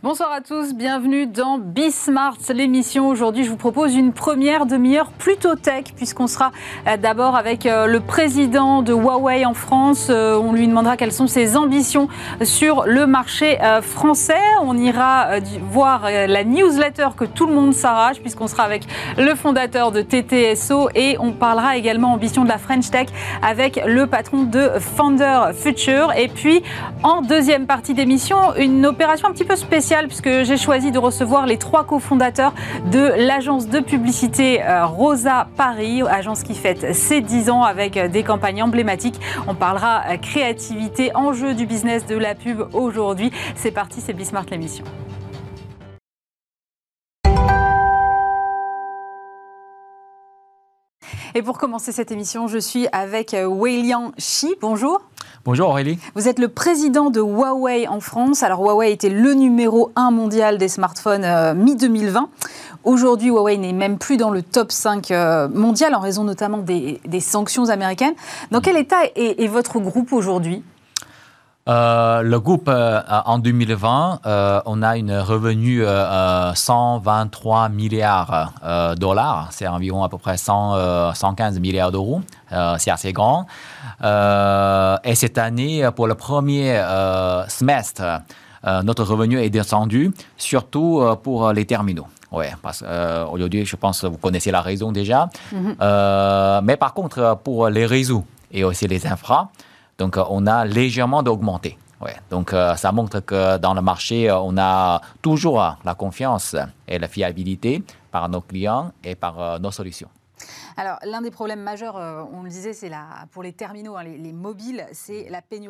Bonsoir à tous, bienvenue dans Bismart, l'émission. Aujourd'hui, je vous propose une première demi-heure plutôt tech, puisqu'on sera euh, d'abord avec euh, le président de Huawei en France. Euh, on lui demandera quelles sont ses ambitions sur le marché français. On ira voir la newsletter que tout le monde s'arrache, puisqu'on sera avec le fondateur de TTSO et on parlera également ambition de la French Tech avec le patron de Founder Future. Et puis, en deuxième partie d'émission, une opération un petit peu spéciale puisque j'ai choisi de recevoir les trois cofondateurs de l'agence de publicité euh, Rosa Paris, agence qui fête ses 10 ans avec euh, des campagnes emblématiques. On parlera euh, créativité, enjeu du business de la pub aujourd'hui. C'est parti, c'est Bismart l'émission. Et pour commencer cette émission, je suis avec Weilian Shi. Bonjour. Bonjour Aurélie. Vous êtes le président de Huawei en France. Alors Huawei était le numéro 1 mondial des smartphones euh, mi-2020. Aujourd'hui, Huawei n'est même plus dans le top 5 euh, mondial en raison notamment des, sanctions américaines. Dans quel état est votre groupe aujourd'hui? Euh, le groupe, euh, en 2020, euh, on a une revenu 123 milliards de dollars. C'est environ à peu près 100, 115 milliards d'euros. C'est assez grand. et cette année, pour le premier semestre, notre revenu est descendu, surtout pour les terminaux. Oui, parce qu'aujourd'hui, je pense que vous connaissez la raison déjà. Mm-hmm. mais par contre, pour les réseaux et aussi les infras, donc, euh, on a légèrement augmenté. Ouais. Donc, euh, ça montre que dans le marché, euh, on a toujours la confiance et la fiabilité par nos clients et par nos solutions. Alors, l'un des problèmes majeurs, on le disait, c'est pour les terminaux, hein, les, mobiles, c'est la pénurie